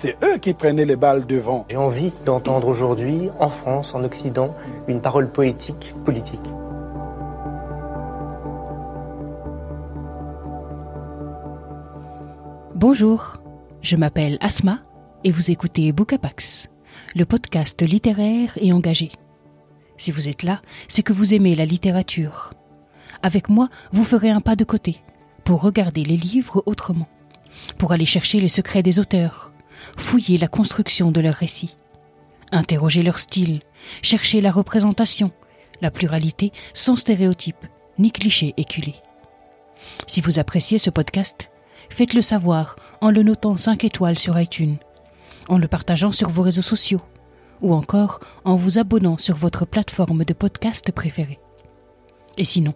c'est eux qui prenaient les balles devant. J'ai envie d'entendre aujourd'hui, en France, en Occident, une parole poétique, politique. Bonjour, je m'appelle Asma et vous écoutez Bookapax, le podcast littéraire et engagé. Si vous êtes là, c'est que vous aimez la littérature. Avec moi, vous ferez un pas de côté pour regarder les livres autrement, pour aller chercher les secrets des auteurs, fouiller la construction de leurs récits, interroger leur style, chercher la représentation, la pluralité sans stéréotypes ni clichés éculés. Si vous appréciez ce podcast, faites-le savoir en le notant 5 étoiles sur iTunes, en le partageant sur vos réseaux sociaux ou encore en vous abonnant sur votre plateforme de podcast préférée. Et sinon,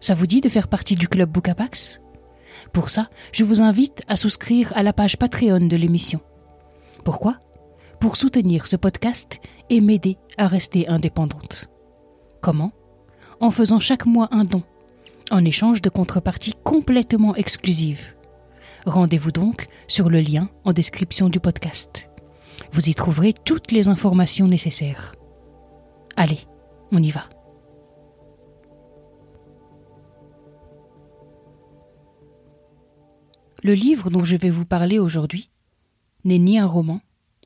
ça vous dit de faire partie du club Bookapax Pour ça, je vous invite à souscrire à la page Patreon de l'émission. Pourquoi? Pour soutenir ce podcast et m'aider à rester indépendante. Comment? En faisant chaque mois un don, en échange de contreparties complètement exclusives. Rendez-vous donc sur le lien en description du podcast. Vous y trouverez toutes les informations nécessaires. Allez, on y va. Le livre dont je vais vous parler aujourd'hui n'est ni un roman,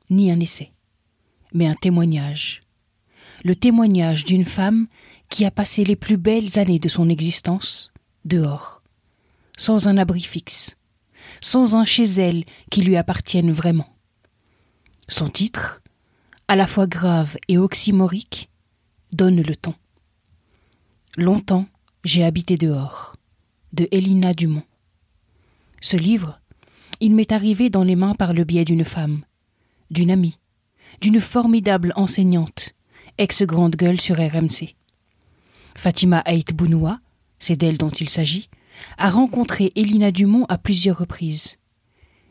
ni un essai, mais un témoignage. Le témoignage d'une femme qui a passé les plus belles années de son existence dehors, sans un abri fixe, sans un chez elle qui lui appartienne vraiment. Son titre, à la fois grave et oxymorique, donne le ton. Longtemps, j'ai habité dehors, de Elina Dumont. Ce livre, il m'est arrivé dans les mains par le biais d'une femme, d'une amie, d'une formidable enseignante, ex-grande gueule sur RMC. Fatima Haït Bounoua, c'est d'elle dont il s'agit, a rencontré Elina Dumont à plusieurs reprises.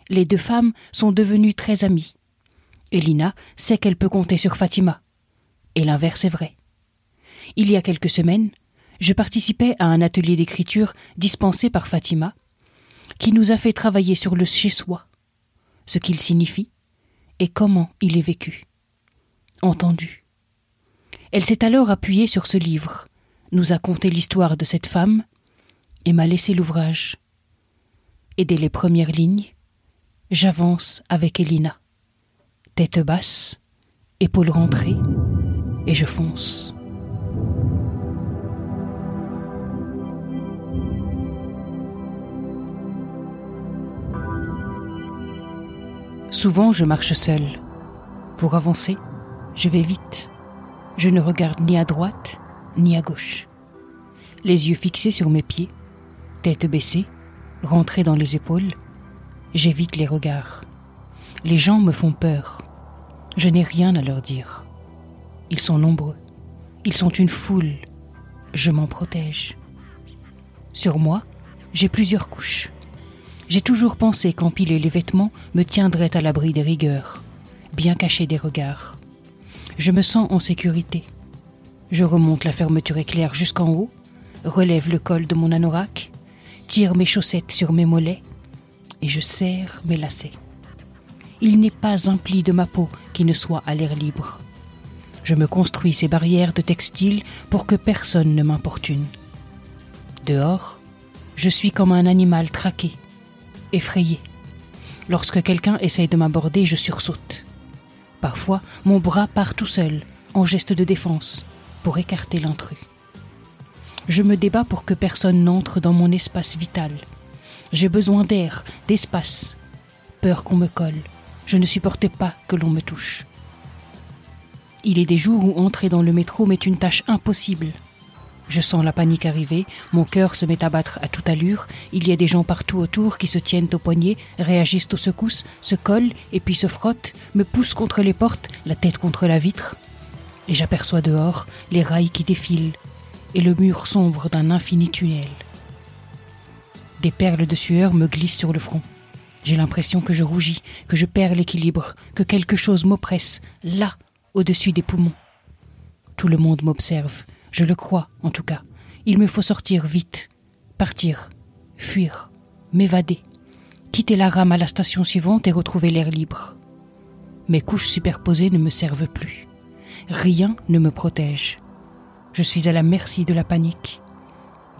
Les deux femmes sont devenues très amies. Elina sait qu'elle peut compter sur Fatima. Et l'inverse est vrai. Il y a quelques semaines, je participais à un atelier d'écriture dispensé par Fatima, qui nous a fait travailler sur le chez-soi, ce qu'il signifie et comment il est vécu. Entendu. Elle s'est alors appuyée sur ce livre, nous a conté l'histoire de cette femme et m'a laissé l'ouvrage. Et dès les premières lignes, j'avance avec Elina. Tête basse, épaules rentrées, et je fonce. Souvent je marche seule. Pour avancer, je vais vite. Je ne regarde ni à droite ni à gauche. Les yeux fixés sur mes pieds, tête baissée, rentrée dans les épaules, j'évite les regards. Les gens me font peur. Je n'ai rien à leur dire. Ils sont nombreux. Ils sont une foule. Je m'en protège. Sur moi, j'ai plusieurs couches. J'ai toujours pensé qu'empiler les vêtements me tiendrait à l'abri des rigueurs, bien caché des regards. Je me sens en sécurité. Je remonte la fermeture éclair jusqu'en haut, relève le col de mon anorak, tire mes chaussettes sur mes mollets et je serre mes lacets. Il n'est pas un pli de ma peau qui ne soit à l'air libre. Je me construis ces barrières de textile pour que personne ne m'importune. Dehors, je suis comme un animal traqué, effrayé. Lorsque quelqu'un essaye de m'aborder, je sursaute. Parfois, mon bras part tout seul, en geste de défense, pour écarter l'intrus. Je me débat pour que personne n'entre dans mon espace vital. J'ai besoin d'air, d'espace. Peur qu'on me colle. Je ne supporte pas que l'on me touche. Il est des jours où entrer dans le métro m'est une tâche impossible. Je sens la panique arriver, mon cœur se met à battre à toute allure, il y a des gens partout autour qui se tiennent au poignet, réagissent aux secousses, se collent et puis se frottent, me poussent contre les portes, la tête contre la vitre. et j'aperçois dehors les rails qui défilent et le mur sombre d'un infini tunnel. Des perles de sueur me glissent sur le front. J'ai l'impression que je rougis, que je perds l'équilibre, que quelque chose m'oppresse, là, au-dessus des poumons. Tout le monde m'observe, je le crois en tout cas. Il me faut sortir vite, partir, fuir, m'évader, quitter la rame à la station suivante et retrouver l'air libre. Mes couches superposées ne me servent plus. Rien ne me protège. Je suis à la merci de la panique.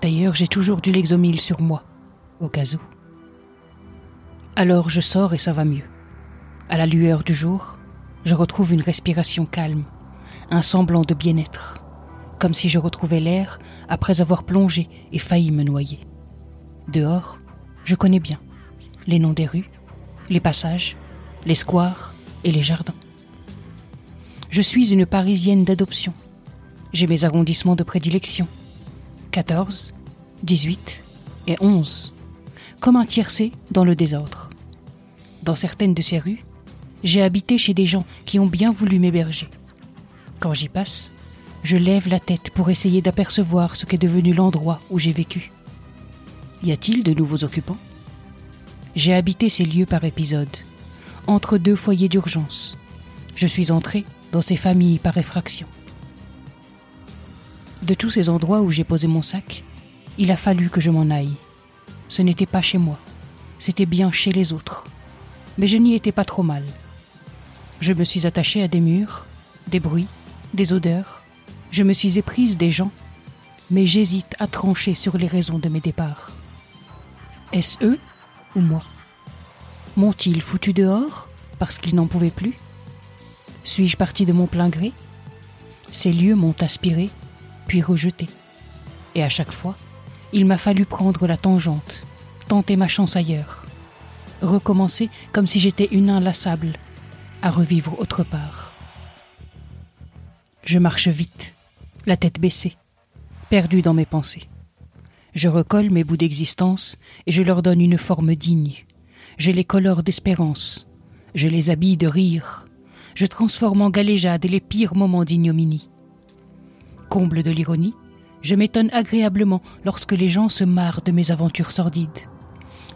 D'ailleurs, j'ai toujours du Lexomil sur moi, au cas où. Alors je sors et ça va mieux. À la lueur du jour, je retrouve une respiration calme, un semblant de bien-être, comme si je retrouvais l'air après avoir plongé et failli me noyer. Dehors, je connais bien les noms des rues, les passages, les squares et les jardins. Je suis une Parisienne d'adoption. J'ai mes arrondissements de prédilection. 14, 18 et 11. Comme un tiercé dans le désordre. Dans certaines de ces rues, j'ai habité chez des gens qui ont bien voulu m'héberger. Quand j'y passe, je lève la tête pour essayer d'apercevoir ce qu'est devenu l'endroit où j'ai vécu. Y a-t-il de nouveaux occupants? J'ai habité ces lieux par épisode, entre deux foyers d'urgence. Je suis entré dans ces familles par effraction. De tous ces endroits où j'ai posé mon sac, il a fallu que je m'en aille. Ce n'était pas chez moi, c'était bien chez les autres. Mais je n'y étais pas trop mal. Je me suis attaché à des murs, des bruits, des odeurs. Je me suis éprise des gens, mais j'hésite à trancher sur les raisons de mes départs. Est-ce eux ou moi? M'ont-ils foutu dehors parce qu'ils n'en pouvaient plus? Suis-je parti de mon plein gré? Ces lieux m'ont aspiré, puis rejeté. Et à chaque fois, il m'a fallu prendre la tangente, tenter ma chance ailleurs, recommencer comme si j'étais une inlassable, à revivre autre part. Je marche vite, la tête baissée, perdu dans mes pensées. Je recolle mes bouts d'existence et je leur donne une forme digne. Je les colore d'espérance. Je les habille de rire. Je transforme en galéjade les pires moments d'ignominie. Comble de l'ironie, je m'étonne agréablement lorsque les gens se marrent de mes aventures sordides.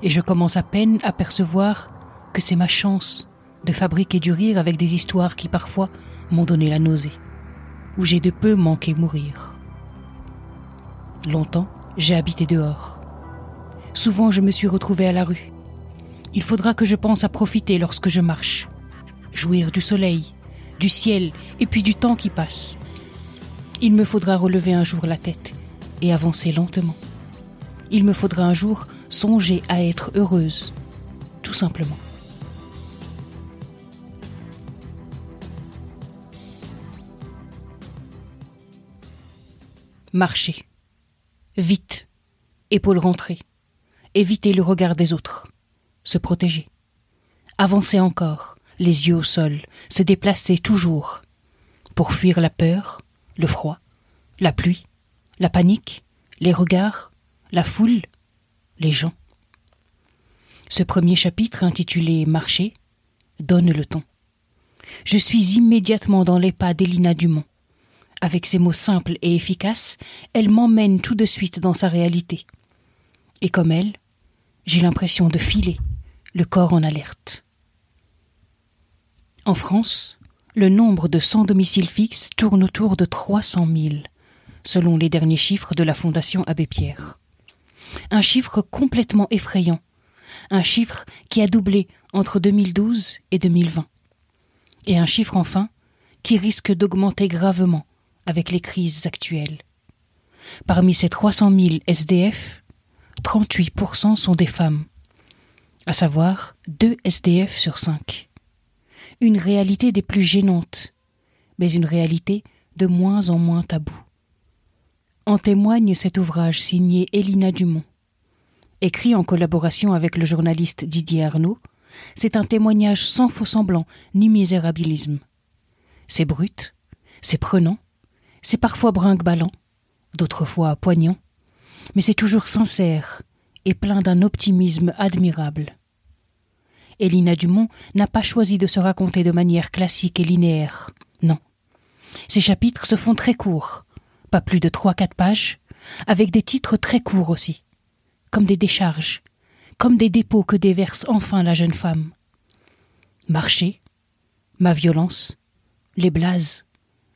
Et je commence à peine à percevoir que c'est ma chance de fabriquer du rire avec des histoires qui parfois m'ont donné la nausée, où j'ai de peu manqué mourir. Longtemps, j'ai habité dehors. Souvent, je me suis retrouvé à la rue. Il faudra que je pense à profiter lorsque je marche, jouir du soleil, du ciel et puis du temps qui passe. Il me faudra relever un jour la tête et avancer lentement. Il me faudra un jour songer à être heureuse, tout simplement. Marcher. Vite. Épaules rentrées. Éviter le regard des autres. Se protéger. Avancer encore, les yeux au sol, se déplacer toujours. Pour fuir la peur, le froid, la pluie, la panique, les regards, la foule, les gens. Ce premier chapitre intitulé Marcher donne le ton. Je suis immédiatement dans les pas d'Elina Dumont. Avec ses mots simples et efficaces, elle m'emmène tout de suite dans sa réalité. Et comme elle, j'ai l'impression de filer, le corps en alerte. En France, le nombre de sans domicile fixe tourne autour de 300 000, selon les derniers chiffres de la Fondation Abbé Pierre. Un chiffre complètement effrayant, un chiffre qui a doublé entre 2012 et 2020, et un chiffre enfin qui risque d'augmenter gravement avec les crises actuelles. Parmi ces 300 000 SDF, 38% sont des femmes, à savoir 2 SDF sur 5. Une réalité des plus gênantes, mais une réalité de moins en moins taboue. En témoigne cet ouvrage signé Elina Dumont. Écrit en collaboration avec le journaliste Didier Arnaud, c'est un témoignage sans faux semblant ni misérabilisme. C'est brut, c'est prenant, c'est parfois brinque-ballant, d'autres fois poignant, mais c'est toujours sincère et plein d'un optimisme admirable. Elina Dumont n'a pas choisi de se raconter de manière classique et linéaire. Non. Ces chapitres se font très courts, pas plus de trois-quatre pages, avec des titres très courts aussi, comme des décharges, comme des dépôts que déverse enfin la jeune femme. Marcher, ma violence, les blazes,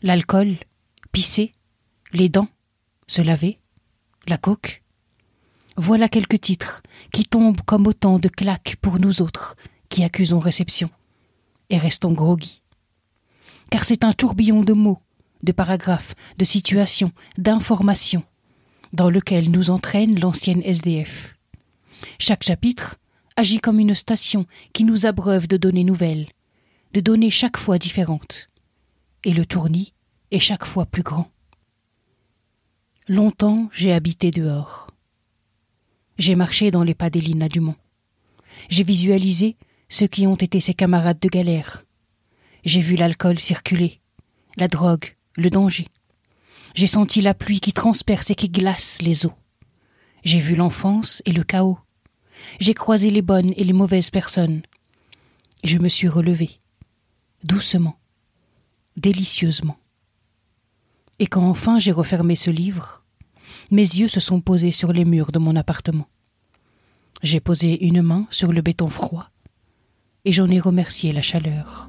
l'alcool, pisser, les dents, se laver, la coque. Voilà quelques titres qui tombent comme autant de claques pour nous autres qui accusons réception et restons groggy. Car c'est un tourbillon de mots, de paragraphes, de situations, d'informations dans lequel nous entraîne l'ancienne SDF. Chaque chapitre agit comme une station qui nous abreuve de données nouvelles, de données chaque fois différentes. Et le tournis est chaque fois plus grand. Longtemps j'ai habité dehors. J'ai marché dans les pas d'Elina Dumont. J'ai visualisé ceux qui ont été ses camarades de galère. J'ai vu l'alcool circuler, la drogue, le danger. J'ai senti la pluie qui transperce et qui glace les eaux. J'ai vu l'enfance et le chaos. J'ai croisé les bonnes et les mauvaises personnes. je me suis relevé, doucement, délicieusement. Et quand enfin j'ai refermé ce livre, mes yeux se sont posés sur les murs de mon appartement. J'ai posé une main sur le béton froid et j'en ai remercié la chaleur.